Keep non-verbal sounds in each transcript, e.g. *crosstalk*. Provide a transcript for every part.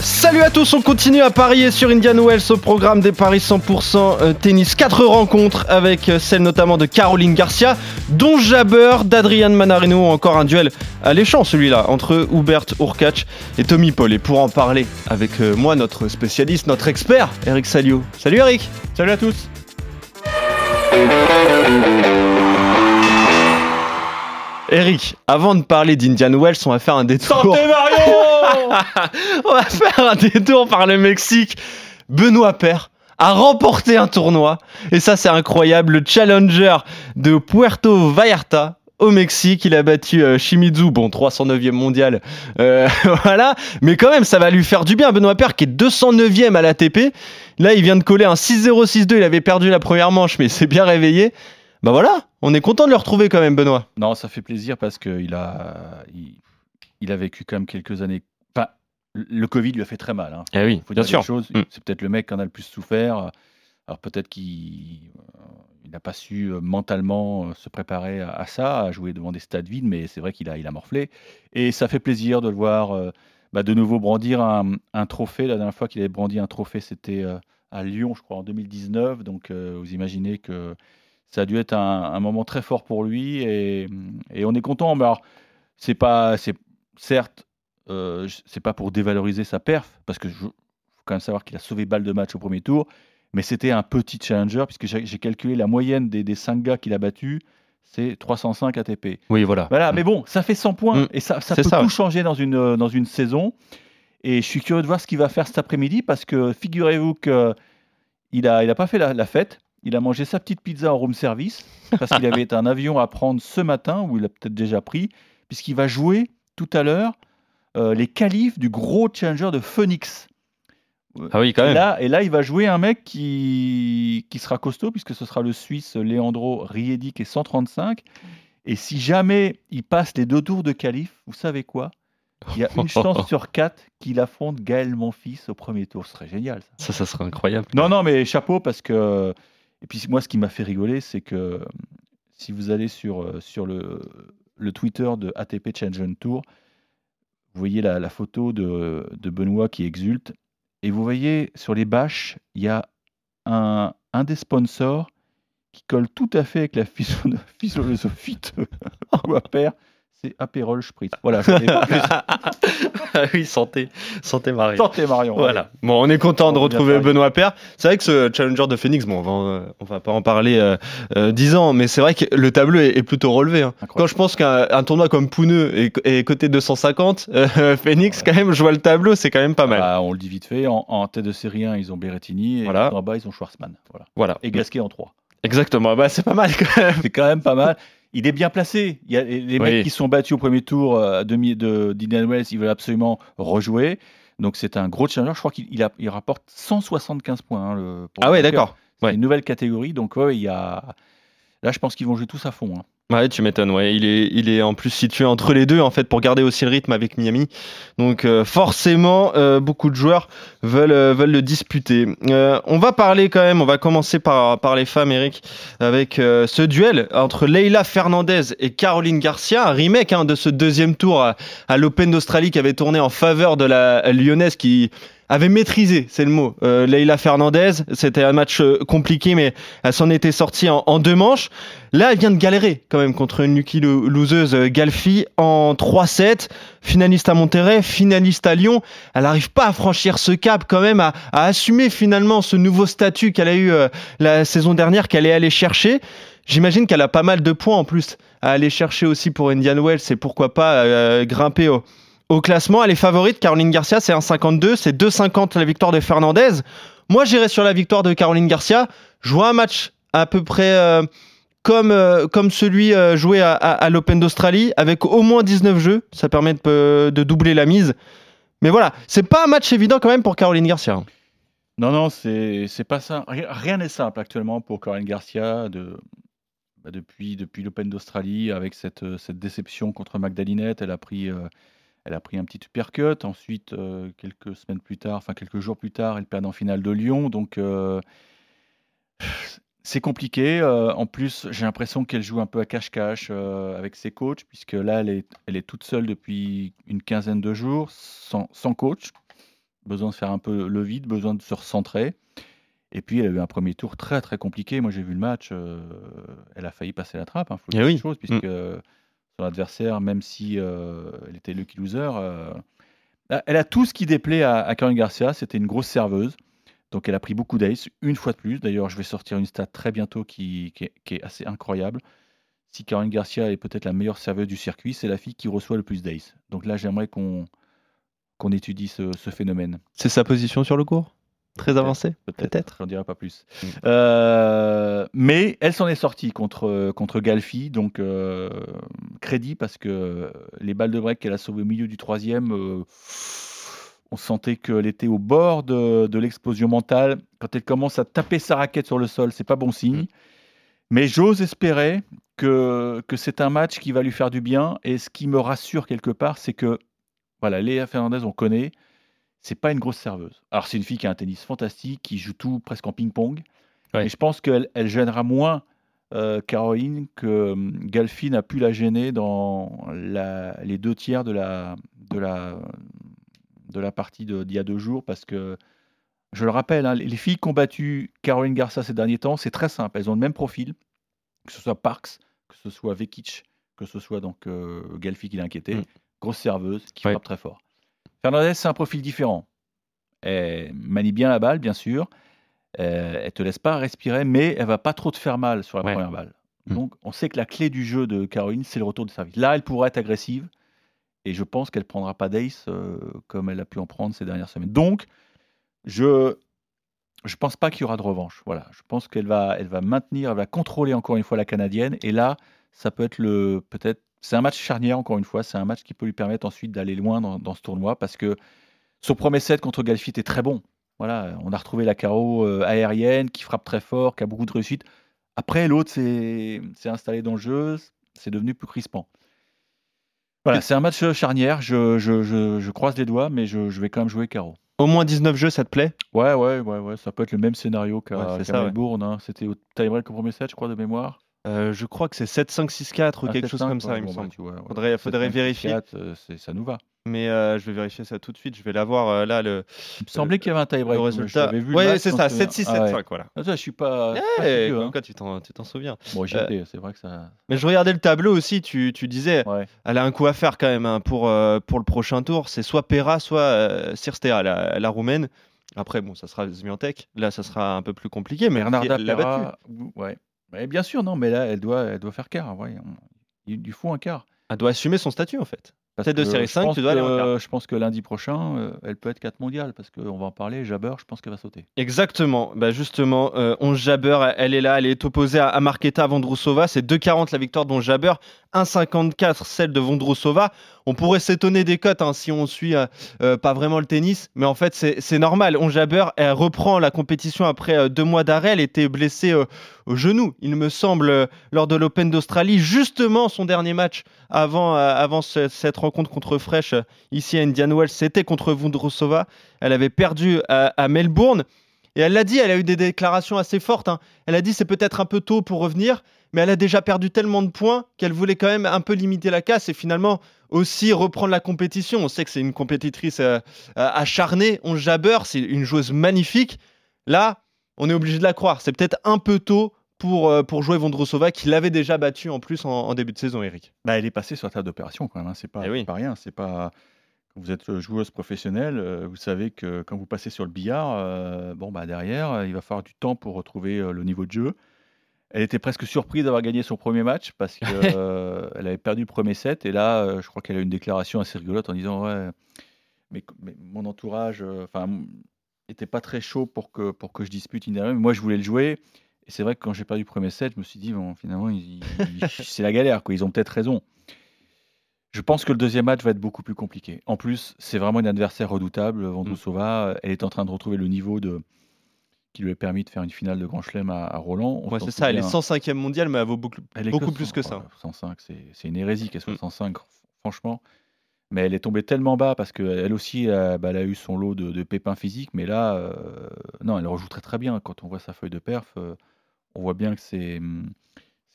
Salut à tous, on continue à parier sur Indian Wells au programme des paris 100% euh, tennis. Quatre rencontres avec euh, celle notamment de Caroline Garcia, dont Jabber, d'Adrian Manarino encore un duel alléchant celui-là entre Hubert Urkacz et Tommy Paul. Et pour en parler avec euh, moi, notre spécialiste, notre expert, Eric Salio. Salut Eric Salut à tous Eric, avant de parler d'Indian Wells, on va faire un détour. Santé Mario *laughs* On va faire un détour par le Mexique. Benoît Paire a remporté un tournoi. Et ça, c'est incroyable. Le challenger de Puerto Vallarta au Mexique. Il a battu euh, Shimizu, bon, 309e mondial. Euh, *laughs* voilà. Mais quand même, ça va lui faire du bien. Benoît Paire, qui est 209e à l'ATP. Là, il vient de coller un 6-0-6-2. Il avait perdu la première manche, mais il s'est bien réveillé. Bah voilà, on est content de le retrouver quand même, Benoît. Non, ça fait plaisir parce qu'il a, il, il a vécu quand même quelques années. Enfin, le Covid lui a fait très mal. Hein. Eh oui, Faut bien dire sûr. Mm. C'est peut-être le mec qui en a le plus souffert. Alors peut-être qu'il euh, il n'a pas su euh, mentalement euh, se préparer à, à ça, à jouer devant des stades vides, mais c'est vrai qu'il a, il a morflé. Et ça fait plaisir de le voir euh, bah, de nouveau brandir un, un trophée. La dernière fois qu'il avait brandi un trophée, c'était euh, à Lyon, je crois, en 2019. Donc euh, vous imaginez que ça a dû être un, un moment très fort pour lui. Et, et on est content. Mais alors, c'est pas, c'est certes, euh, c'est pas pour dévaloriser sa perf, parce que je, faut quand même savoir qu'il a sauvé balle de match au premier tour. Mais c'était un petit challenger, puisque j'ai calculé la moyenne des, des 5 gars qu'il a battus, c'est 305 ATP. Oui, voilà. Voilà, mais bon, ça fait 100 points Mm. et ça, ça peut ça, tout changer dans une, euh, dans une saison. Et je suis curieux de voir ce qu'il va faire cet après-midi parce que figurez-vous qu'il n'a il a pas fait la, la fête. Il a mangé sa petite pizza en room service parce qu'il avait un avion à prendre ce matin, ou il a peut-être déjà pris, puisqu'il va jouer tout à l'heure euh, les qualifs du gros challenger de Phoenix. Ah oui, quand Et même. là, et là, il va jouer un mec qui, qui sera costaud, puisque ce sera le Suisse Leandro Riedi qui est 135. Et si jamais il passe les deux tours de qualif, vous savez quoi? Il y a une chance *laughs* sur quatre qu'il affronte Gaël Monfils au premier tour. Ce serait génial. Ça. Ça, ça serait incroyable. Non, non, mais chapeau, parce que. Et puis moi, ce qui m'a fait rigoler, c'est que si vous allez sur, euh, sur le, le Twitter de ATP Challenge Tour, vous voyez la, la photo de, de Benoît qui exulte. Et vous voyez sur les bâches, il y a un, un des sponsors qui colle tout à fait avec la *laughs* physio- philosophie de Paire. C'est Aperol Spritz. Voilà. *laughs* Ah oui, santé. Santé, Marie. Santé Marion. Voilà. Bon, on est content de On retrouver. Benoît Paire. C'est vrai que ce challenger de Phoenix, bon, on va, on va pas en parler euh, euh, 10 ans, mais c'est vrai que le tableau est, est plutôt relevé. hein. Quand je pense qu'un un tournoi comme Pouneux est, est coté 250, euh, *laughs* Phoenix, quand même, je vois le tableau, c'est quand même pas mal. Bah, on le dit vite fait. En, en tête de série 1, ils ont Berrettini. Et Voilà. en bas, ils ont Schwarzmann. Voilà. Voilà. Et Gasquet en 3. Exactement. Bah, c'est pas mal quand même. C'est quand même pas mal. Il est bien placé. Il y a les Oui. mecs qui sont battus au premier tour euh, à demi de d'Indian Wells, ils veulent absolument rejouer. Donc c'est un gros challenger. Je crois qu'il il a- il rapporte 175 points. hein, le, pour Ah ouais, d'accord. C'est Ouais. une nouvelle catégorie. Donc ouais, il y a. Là, je pense qu'ils vont jouer tous à fond. hein. Ouais, tu m'étonnes. Ouais, il est, il est en plus situé entre les deux en fait pour garder aussi le rythme avec Miami. Donc euh, forcément, euh, beaucoup de joueurs veulent, euh, veulent le disputer. On va parler quand même. On va commencer par, par les femmes, Eric, avec ce duel entre Leila Fernandez et Caroline Garcia, un remake hein, de ce deuxième tour à, l'Open d'Australie qui avait tourné en faveur de la lyonnaise qui avait maîtrisé, c'est le mot, Leila Fernandez. C'était un match compliqué, mais elle s'en était sortie en, en deux manches. Là, elle vient de galérer quand même contre une lucky lo- loseuse euh, Galfi en 3-7, finaliste à Monterrey, finaliste à Lyon. Elle n'arrive pas à franchir ce cap quand même, à, assumer finalement ce nouveau statut qu'elle a eu euh, la saison dernière, qu'elle est allée chercher. J'imagine qu'elle a pas mal de points en plus à aller chercher aussi pour Indian Wells et pourquoi pas euh, grimper au, classement. Elle est favorite, Caroline Garcia, c'est 1,52, c'est 2,50 la victoire de Fernandez. Moi, j'irai sur la victoire de Caroline Garcia. Je vois un match à peu près comme, euh, comme celui euh, joué à, l'Open d'Australie, avec au moins 19 jeux. Ça permet de, euh, de doubler la mise. Mais voilà, c'est pas un match évident quand même pour Caroline Garcia. Non, non, c'est pas ça. Rien- n'est simple actuellement pour Caroline Garcia bah, depuis, depuis l'Open d'Australie avec cette, cette déception contre Magdalinette. Elle a pris, Elle a pris un petit uppercut. Ensuite, quelques semaines plus tard, enfin quelques jours plus tard, elle perd en finale de Lyon. Donc, c'est compliqué. Euh, en plus, j'ai l'impression qu'elle joue un peu à cache-cache euh, avec ses coachs, puisque là, elle est, elle est toute seule depuis une quinzaine de jours, sans, sans coach. Besoin de faire un peu le vide, besoin de se recentrer. Et puis, elle a eu un premier tour très, très compliqué. Moi, j'ai vu le match. euh, elle a failli passer la trappe, il faut Eh dire oui. les puisque son adversaire, même si euh, elle était lucky loser, euh, elle a tout ce qui déplaît à, à Garcia. C'était une grosse serveuse. Donc, elle a pris beaucoup d'ace, une fois de plus. D'ailleurs, je vais sortir une stat très bientôt qui, qui est, qui est assez incroyable. Si Caroline Garcia est peut-être la meilleure serveuse du circuit, c'est la fille qui reçoit le plus d'ace. Donc là, j'aimerais qu'on qu'on étudie ce, ce phénomène. C'est sa position sur le cours? Très avancée? Peut-être. J'en dirai pas plus. Mm. Euh, mais elle s'en est sortie contre, contre Galfi, donc euh, crédit parce que les balles de break qu'elle a sauvées au milieu du troisième, euh, on sentait qu'elle était au bord de, de l'explosion mentale. Quand elle commence à taper sa raquette sur le sol, c'est pas bon signe. Mais j'ose espérer que, que c'est un match qui va lui faire du bien. Et ce qui me rassure quelque part, c'est que voilà, Léa Fernandez, on connaît, c'est pas une grosse serveuse. Alors c'est une fille qui a un tennis fantastique, qui joue tout presque en ping-pong. Ouais. Mais je pense qu'elle elle gênera moins euh, Caroline que hum, Galfi n'a pu la gêner dans la- les deux tiers de la, de la, de la partie d'il y a deux jours parce que je le rappelle, hein, les les filles qui ont battu Caroline Garça ces derniers temps, c'est très simple. Elles ont le même profil, que ce soit Parks, que ce soit Vekic, que ce soit donc euh, Galfi qui l'a inquiété. Mm. Grosse serveuse qui Ouais. frappe très fort. Fernandez, c'est un profil différent. Elle manie bien la balle, bien sûr. Euh, elle te laisse pas respirer, mais elle va pas trop te faire mal sur la Ouais. première balle. Mm. Donc, on sait que la clé du jeu de Caroline, c'est le retour de service. Là, elle pourra être agressive, et je pense qu'elle prendra pas d'ace euh, comme elle a pu en prendre ces dernières semaines. Donc, je je pense pas qu'il y aura de revanche. Voilà, je pense qu'elle va elle va maintenir, elle va contrôler encore une fois la canadienne, et là, ça peut être le peut-être c'est un match charnière encore une fois. C'est un match qui peut lui permettre ensuite d'aller loin dans, ce tournoi parce que son premier set contre Galfi était très bon. Voilà, on a retrouvé la carreau aérienne qui frappe très fort, qui a beaucoup de réussite. Après, l'autre s'est installé dans le jeu, c'est devenu plus crispant. Voilà, c'est un match euh, charnière. Je, je- je- je croise les doigts, mais je, vais quand même jouer carreau. Au moins 19 jeux, ça te plaît? Ouais, ouais, ouais, ouais. Ça peut être le même scénario qu'à Ouais. Melbourne. hein. C'était au tie-break au premier set, je crois, de mémoire. Euh, Je crois que c'est 7-5-6-4 ou Ah, quelque chose 7-5, comme ça, ouais, il me bon, bah, semble. vois, ouais. Faudrait- faudrait 7-5, vérifier. 4, euh, ça nous va. Mais euh, je vais vérifier ça tout de suite. Je vais l'avoir euh, là, le, Il me semblait qu'il y avait un tie-break. résultat. vu Ouais, c'est ça, m'en souviens. 7-6, Ah ouais. 7-5, voilà. Ah, je suis pas. pas vieux, comme hein. tu t'en souviens. Bon, c'est vrai que ça. Mais je regardais le tableau aussi, tu, tu disais, Ouais. elle a un coup à faire quand même hein, pour, euh, pour le prochain tour. C'est soit Pera, soit euh, Cirstea, la, la roumaine. Après, bon, ça sera Zmiantek. Là, ça sera un peu plus compliqué, mais Bernarda elle l'a battue. Pera, ou- ouais. Bien sûr, non, mais là, elle doit, elle doit faire quart. ouais. Il faut un quart. Elle doit assumer son statut, en fait. Tête de série je 5, pense tu dois aller en que- quart. Je pense que lundi prochain, euh, elle peut être 4 mondiales, parce qu'on va en parler. Jabber, je pense qu'elle va sauter. Exactement. Bah justement, euh, 11 Jabber, elle est là, elle est opposée à, à Marketa Vondrousova. C'est 2,40 la victoire d'Onge Jabber, 1,54 celle de Vondrousova. On pourrait s'étonner des cotes hein, si on suit euh, euh, pas vraiment le tennis, mais en fait c'est normal. Onge Jabber, elle reprend la compétition après deux mois d'arrêt. Elle était blessée au genou, il me semble, lors de l'Open d'Australie. Justement, son dernier match avant, avant ce- cette rencontre contre Fresh euh, ici à Indian Wells, c'était contre Vondrousova. Elle avait perdu à, Melbourne. Et elle l'a dit, elle a eu des déclarations assez fortes. hein. Elle a dit c'est peut-être un peu tôt pour revenir, mais elle a déjà perdu tellement de points qu'elle voulait quand même un peu limiter la casse et finalement aussi reprendre la compétition. On sait que c'est une compétitrice euh, euh, acharnée. On jabber, c'est une joueuse magnifique. Là, on est obligé de la croire. C'est peut-être un peu tôt pour, euh, pour jouer Vondrousova qui l'avait déjà battue en plus en, en début de saison, Eric. Bah, elle est passée sur la table d'opération quand même. hein. C'est pas, Eh oui. pas rien. C'est pas. Quand vous êtes joueuse professionnelle, euh, vous savez que quand vous passez sur le billard, euh, bon bah derrière, il va falloir du temps pour retrouver le niveau de jeu. Elle était presque surprise d'avoir gagné son premier match parce qu'elle *laughs* avait perdu le premier set et là, je crois qu'elle a eu une déclaration assez rigolote en disant ouais, mais, mais mon entourage, enfin, était pas très chaud pour que pour que je dispute Indiana. Wells. Moi, je voulais le jouer. Et c'est vrai que quand j'ai perdu le premier set, je me suis dit, bon, finalement, ils- ils- *laughs* c'est la galère. Quoi. Ils ont peut-être raison. Je pense que le deuxième match va être beaucoup plus compliqué. En plus, c'est vraiment une adversaire redoutable, Vondrousova. Elle est en train de retrouver le niveau de qui lui a permis de faire une finale de Grand Chelem à, à Roland. On Ouais, s'en c'est ça, elle est souvient. 105e mondiale, mais elle vaut beaucoup, Elle est beaucoup plus 100, que ça. ouais, 105, c'est c'est une hérésie qu'elle soit Mm. 105, franchement. mais elle est tombée tellement bas parce qu'elle aussi, euh, bah, elle a eu son lot de, de pépins physiques. Mais là, euh, non, elle rejoue très très bien. Quand on voit sa feuille de perf, euh, on voit bien que c'est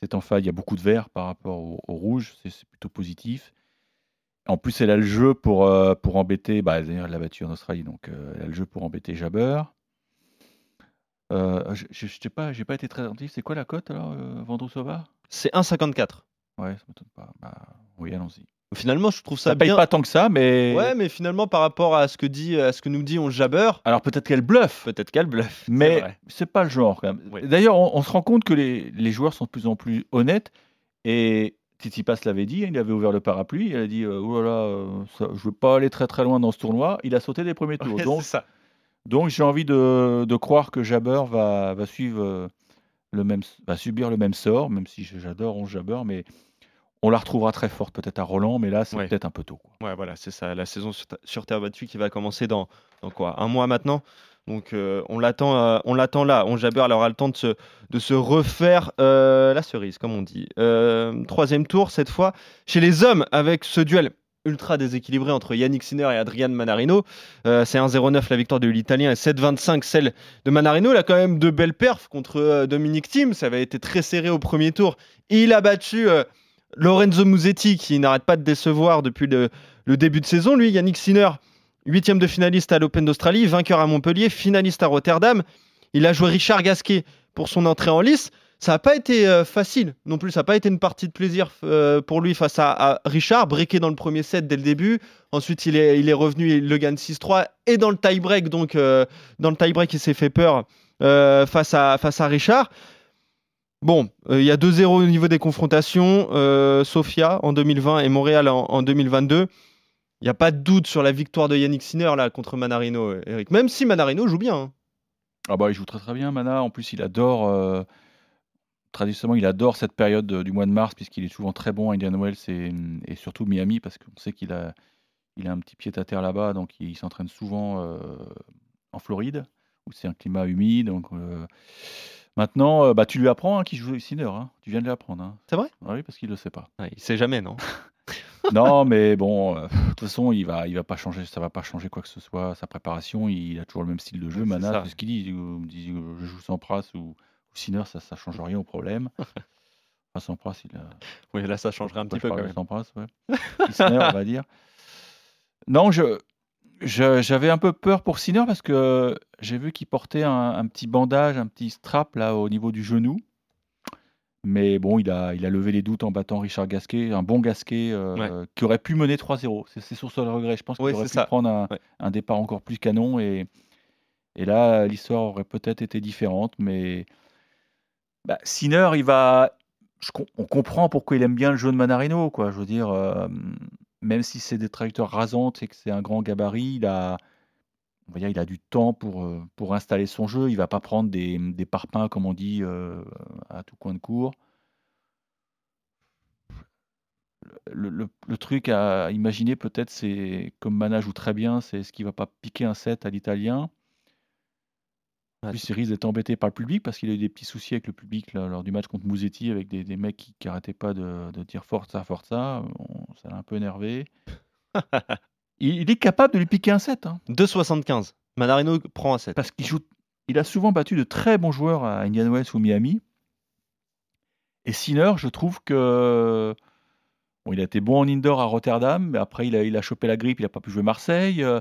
c'est en faille. Il y a beaucoup de vert par rapport au, au rouge. C'est plutôt positif. En plus, elle a le jeu pour, euh, pour embêter. Bah, D'ailleurs, elle l'a battue en Australie, donc euh, elle a le jeu pour embêter Jabber. Euh, je n'ai pas, j'ai pas été très attentif. C'est quoi la cote alors, euh, Vandrousova C'est 1,54. Ouais, ça m'étonne pas. Bah, oui, allons-y. Finalement, je trouve ça, Ça paye bien. pas tant que ça, mais. Ouais, mais finalement, par rapport à ce que, dit, à ce que nous dit on jabber, Alors peut-être qu'elle bluffe, peut-être qu'elle bluffe. mais c'est pas le genre quand même. Oui. D'ailleurs, on, on se rend compte que les, les joueurs sont de plus en plus honnêtes. Et Tsitsipas l'avait dit, il avait ouvert le parapluie, il a dit euh, Oh là là, euh, ça- je veux pas aller très très loin dans ce tournoi. Il a sauté des premiers tours. Ouais, donc ça. donc j'ai envie de, de croire que Jabber va, va suivre euh, le même, va subir le même sort, même si j'adore on Jabber, mais on la retrouvera très forte peut-être à Roland, mais là c'est Ouais. peut-être un peu tôt. quoi. Ouais, voilà, c'est ça. La saison sur, sur terre battue qui va commencer dans, dans quoi? Un mois maintenant? Donc euh, on l'attend, euh, on l'attend là. On aura le temps de se, de se refaire euh, la cerise, comme on dit. Euh, troisième tour cette fois chez les hommes avec ce duel ultra déséquilibré entre Yannick Sinner et Adrian Manarino. C'est 1-0-9 la victoire de l'Italien et 7-25 celle de Manarino. Il a quand même de belles perfs contre Dominic Thiem. Ça avait été très serré au premier tour. Il a battu Lorenzo Musetti qui n'arrête pas de décevoir depuis le, début de saison. Lui, Yannick Sinner, huitième de finaliste à l'Open d'Australie, vainqueur à Montpellier, finaliste à Rotterdam. Il a joué Richard Gasquet pour son entrée en lice. Ça n'a pas été euh, facile non plus. Ça n'a pas été une partie de plaisir euh, pour lui face à, Richard, breaké dans le premier set dès le début. Ensuite, il est, revenu, il le gagne 6-3. Et dans le tie-break, donc euh, dans le tie-break, il s'est fait peur face, à, face à Richard. Bon, euh, il y a 2-0 au niveau des confrontations. euh, Sofia en 2020 et Montréal en, en 2022. Il n'y a pas de doute sur la victoire de Yannick Sinner là contre Manarino, euh, Eric. Même si Manarino joue bien. hein. Ah bah il joue très très bien Mana. En plus il adore traditionnellement il adore cette période de- du mois de mars puisqu'il est souvent très bon à Indian Wells et, surtout Miami parce qu'on sait qu'il a un petit pied à terre là-bas donc il s'entraîne souvent en Floride où c'est un climat humide donc maintenant euh, bah tu lui apprends hein, qu'il joue Sinner hein. tu viens de lui apprendre hein. C'est vrai? Ah oui parce qu'il le sait pas. Ouais, il sait jamais, non? *laughs* Non mais bon euh, de toute façon il va il va pas changer ça va pas changer quoi que ce soit sa préparation il a toujours le même style de jeu Ouais, Mana c'est ce qu'il dit il dit, euh, je joue sans Pras ou, ou Sinner ça ça change rien au problème *laughs* enfin sans Pras il a Oui, là, ça changerait un petit peu quand même. sans Pras ouais Sinner on va dire non je- j'avais un peu peur pour Sinner parce que j'ai vu qu'il portait un, un petit bandage un petit strap là au niveau du genou mais bon, il a, il a levé les doutes en battant Richard Gasquet, un bon Gasquet euh, qui aurait pu mener 3-0. C'est sur ça le regret. Je pense qu'il Oui, aurait pu ça. prendre un, Ouais. un départ encore plus canon. Et, et là, l'histoire aurait peut-être été différente. Mais bah, Sinner, il va. je on comprend pourquoi il aime bien le jeu de Manarino. Quoi. Je veux dire, euh, même si c'est des trajectoires rasantes et que c'est un grand gabarit, il a. On va dire, il a du temps pour, euh, pour installer son jeu. Il va pas prendre des, des parpaings, comme on dit, euh, à tout coin de cours. Le, truc à imaginer, peut-être, c'est comme Mana joue très bien, c'est ce qu'il va pas piquer un set à l'italien. Ouais, Puis il risque d'être embêté par le public parce qu'il a eu des petits soucis avec le public là, lors du match contre Mouzetti avec des, des mecs qui, qui arrêtaient pas de, de dire Forza, Forza. On- ça l'a un peu énervé. *laughs* il, il est capable de lui piquer un set. hein. 2,75. Manarino prend un 7. Parce qu'il joue, il a souvent battu de très bons joueurs à Indian Wells ou Miami. Et Sinner, je trouve que bon, il a été bon en indoor à Rotterdam, mais après il a, il a chopé la grippe, il n'a pas pu jouer Marseille. Euh,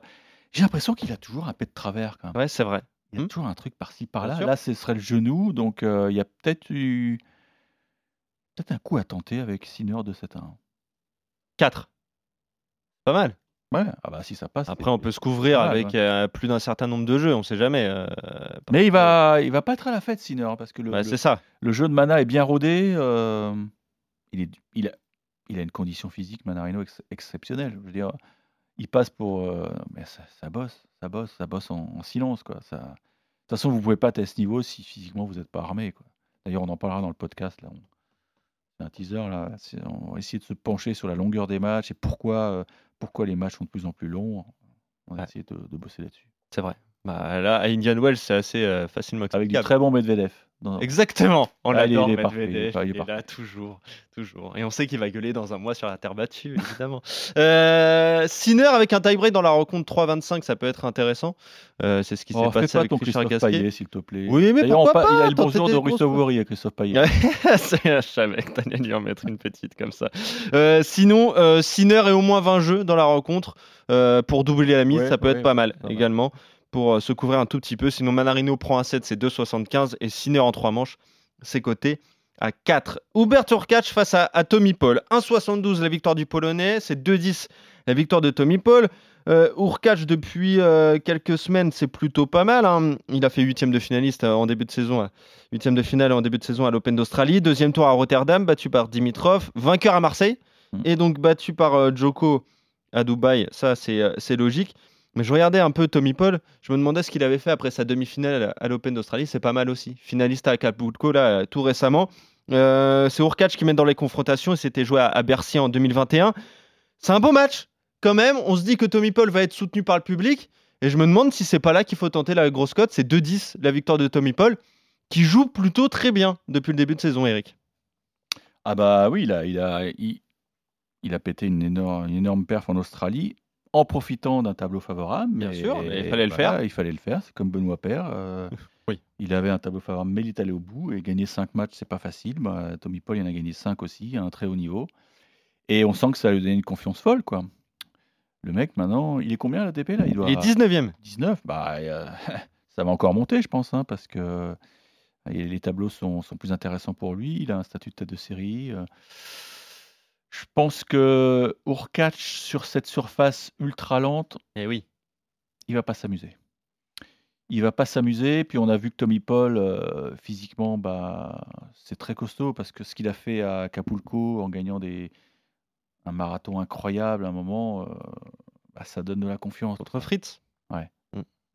J'ai l'impression qu'il a toujours un peu de travers quand même. Ouais, c'est vrai. Il y a Hmm. toujours un truc par-ci Bien par-là. sûr. Là, ce serait le genou, donc euh, il y a peut-être eu peut-être un coup à tenter avec Sinner de 7 à 1. 4. Pas mal. Ouais, ah bah si ça passe. Après, c'est- on peut se couvrir avec euh, plus d'un certain nombre de jeux, on sait jamais. euh, parce Mais il que- va, il va pas être à la fête Sinner hein, parce que le, Bah, le- c'est ça. Le jeu de Mana est bien rodé. euh, il, est, il, a, il a une condition physique, Manarino, ex- exceptionnelle. Je veux dire, il passe pour. euh, mais ça, ça bosse, ça bosse, ça bosse en, en silence. Quoi. Ça, de toute façon, vous pouvez pas être à ce niveau si physiquement vous n'êtes pas armé. quoi. D'ailleurs, on en parlera dans le podcast. Là, on- c'est un teaser. Là. C'est- On va essayer de se pencher sur la longueur des matchs et pourquoi, euh, pourquoi les matchs sont de plus en plus longs. On va Ouais. essayer de, de bosser là-dessus. C'est vrai. Bah, là, à Indian Wells, c'est assez euh, facilement Avec du très bon Medvedev. Exactement, on Ah, il l'adore, il est parfait, il est Medvedev, pas- il est il est parfait. là toujours, toujours. Et on sait qu'il va gueuler dans un mois sur la terre battue, évidemment. *laughs* euh, Sinner avec un tie-break dans la rencontre 3-25, ça peut être intéressant. Euh, c'est ce qui s'est Oh, passé pas avec ton Richard Christophe Gasquet. S'il te plaît. Oui, mais pourquoi pa- Il pas a le bonjour de Russo. Vori, Christophe Payet. Je savais que t'allais lui en mettre une petite comme ça. Euh, sinon, euh, Sinner et au moins 20 jeux dans la rencontre pour doubler la mise, Ouais, ça peut ouais, être pas pas mal. également pour euh, se couvrir un tout petit peu. Sinon, Manarino prend un 7, c'est 2,75 et Sinner en 3 manches, c'est coté à 4. Hubert Urkacz face à, à Tommy Paul. 1,72 la victoire du Polonais, c'est 2,10 la victoire de Tommy Paul. Euh, Urkacz, depuis euh, quelques semaines, c'est plutôt pas mal. hein. Il a fait huitième de finaliste euh, en début de saison, huitième de finale en début de saison à l'Open d'Australie. Deuxième tour à Rotterdam, battu par Dimitrov. Vainqueur à Marseille Mm. et donc battu par Djoko à Dubaï. Ça, c'est logique. Mais je regardais un peu Tommy Paul. Je me demandais ce qu'il avait fait après sa demi-finale à l'Open d'Australie. C'est pas mal aussi. Finaliste à Acapulco là, tout récemment. Euh, c'est Urkacz qui mène dans les confrontations. Il s'était joué à, Bercy en 2021. C'est un beau match quand même. On se dit que Tommy Paul va être soutenu par le public. Et je me demande si c'est pas là qu'il faut tenter la grosse cote. C'est 2-10 la victoire de Tommy Paul, qui joue plutôt très bien depuis le début de saison, Eric. Ah bah oui, il a, il a, il a pété une énorme, une énorme perf en Australie en profitant d'un tableau favorable. Bien sûr, mais il fallait le voilà, faire. Il fallait le faire, c'est comme Benoît Père. euh, *laughs* Oui. Il avait un tableau favorable, mais il est allé au bout et gagner 5 matchs, c'est pas facile. Bah, Tommy Paul, il en a gagné 5 aussi, à un très haut niveau. Et on sent que ça lui a donné une confiance folle, quoi. Le mec, maintenant, il est combien l'ATP là? Il doit Il est 19e. 19, bah, euh, *laughs* ça va encore monter, je pense, hein, parce que euh, les tableaux sont, sont plus intéressants pour lui. Il a un statut de tête de série. euh. Je pense que Urkacz, sur cette surface ultra lente, Eh oui. il va pas s'amuser. Il va pas s'amuser. Puis on a vu que Tommy Paul, euh, physiquement, bah, c'est très costaud parce que ce qu'il a fait à Acapulco en gagnant des, un marathon incroyable à un moment, euh, bah, ça donne de la confiance. Contre Fritz,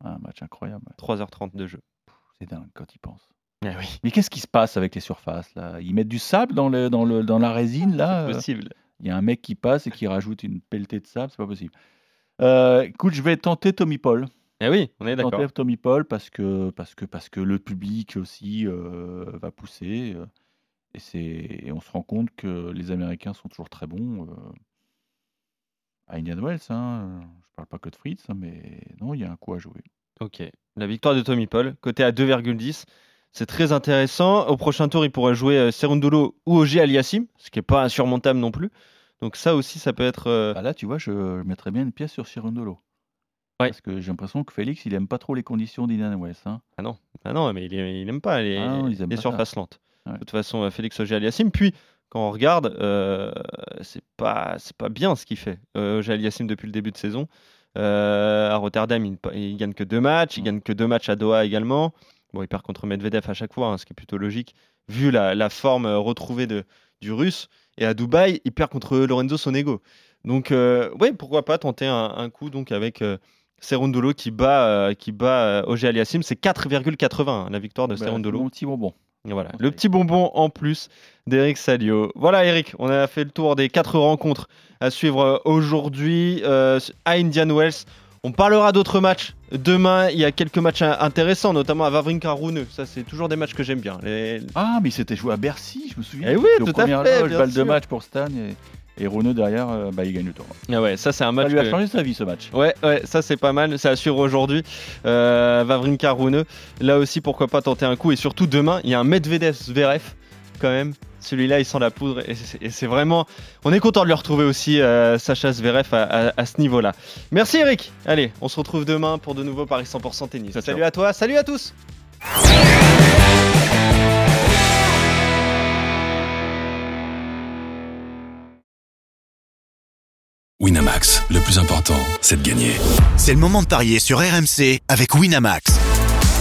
Un match incroyable. ouais. 3h30 de jeu. C'est dingue quand il pense. Eh oui. Mais qu'est-ce qui se passe avec les surfaces là? Ils mettent du sable dans, le, dans, le, dans la résine là? *laughs* C'est possible. Il y a un mec qui passe et qui rajoute une pelletée de sable, c'est pas possible. Euh, écoute, je vais tenter Tommy Paul. Eh oui, on est d'accord. Tenter Tommy Paul parce que, parce que, parce que le public aussi euh, va pousser. euh, et, c'est, et on se rend compte que les Américains sont toujours très bons. euh, à Indian Wells, hein, je parle pas que de Fritz, hein, mais non, il y a un coup à jouer. Ok. La victoire de Tommy Paul, côté à 2,10. C'est très intéressant. Au prochain tour, il pourrait jouer euh, Serundolo ou Ogier Aliassim, ce qui n'est pas insurmontable non plus. Donc ça aussi, ça peut être... euh, Bah là, tu vois, je, je mettrais bien une pièce sur Cirundolo. Ouais. Parce que j'ai l'impression que Félix, il aime pas trop les conditions d'Indian Wells. Hein. Ah non, ah non mais il, il aime pas les, Ah non, les pas surfaces lentes. Ouais. De toute façon, euh, Félix Ogier Aliassim. Puis, quand on regarde, euh, c'est pas, c'est pas bien ce qu'il fait, euh, Aliassim, depuis le début de saison. Euh, à Rotterdam, il, il gagne que deux matchs. Il gagne que deux matchs à Doha également. Bon, il perd contre Medvedev à chaque fois, hein, ce qui est plutôt logique, vu la, la forme euh, retrouvée de, du russe. Et à Dubaï, il perd contre Lorenzo Sonego. Donc, euh, ouais, pourquoi pas tenter un, un coup donc avec euh, Serundolo qui bat, euh, qui bat euh, Aliassim. C'est 4,80 hein, la victoire de Bah, Serundolo. Mon petit bonbon. Et Voilà, le petit bonbon en plus d'Eric Salio. Voilà Eric, on a fait le tour des quatre rencontres à suivre euh, aujourd'hui euh, à Indian Wells. On parlera d'autres matchs demain. Il y a quelques matchs in- intéressants, notamment à Wawrinka Rune. Ça, c'est toujours des matchs que j'aime bien. Les- Ah, mais il s'était joué à Bercy, je me souviens. Eh oui, tout à fait, loge, de match pour Stan. Et, et Rouneux derrière, euh, bah, il gagne le tournoi. Ah ouais, ça c'est un Ça match. lui a que- changé sa vie, ce match. Ouais, ouais, ça c'est pas mal. À suivre aujourd'hui. Euh, Wawrinka Rune. Là aussi, pourquoi pas tenter un coup. Et surtout demain, il y a un Medvedev Zverev quand même. Celui-là, il sent la poudre et c'est- vraiment. On est content de le retrouver aussi, euh, Sacha Zverev, à, à- à ce niveau-là. Merci Eric. Allez, on se retrouve demain pour de nouveaux Paris 100% tennis. Salut à toi, salut à tous. Winamax, le plus important, c'est de gagner. C'est le moment de parier sur RMC avec Winamax.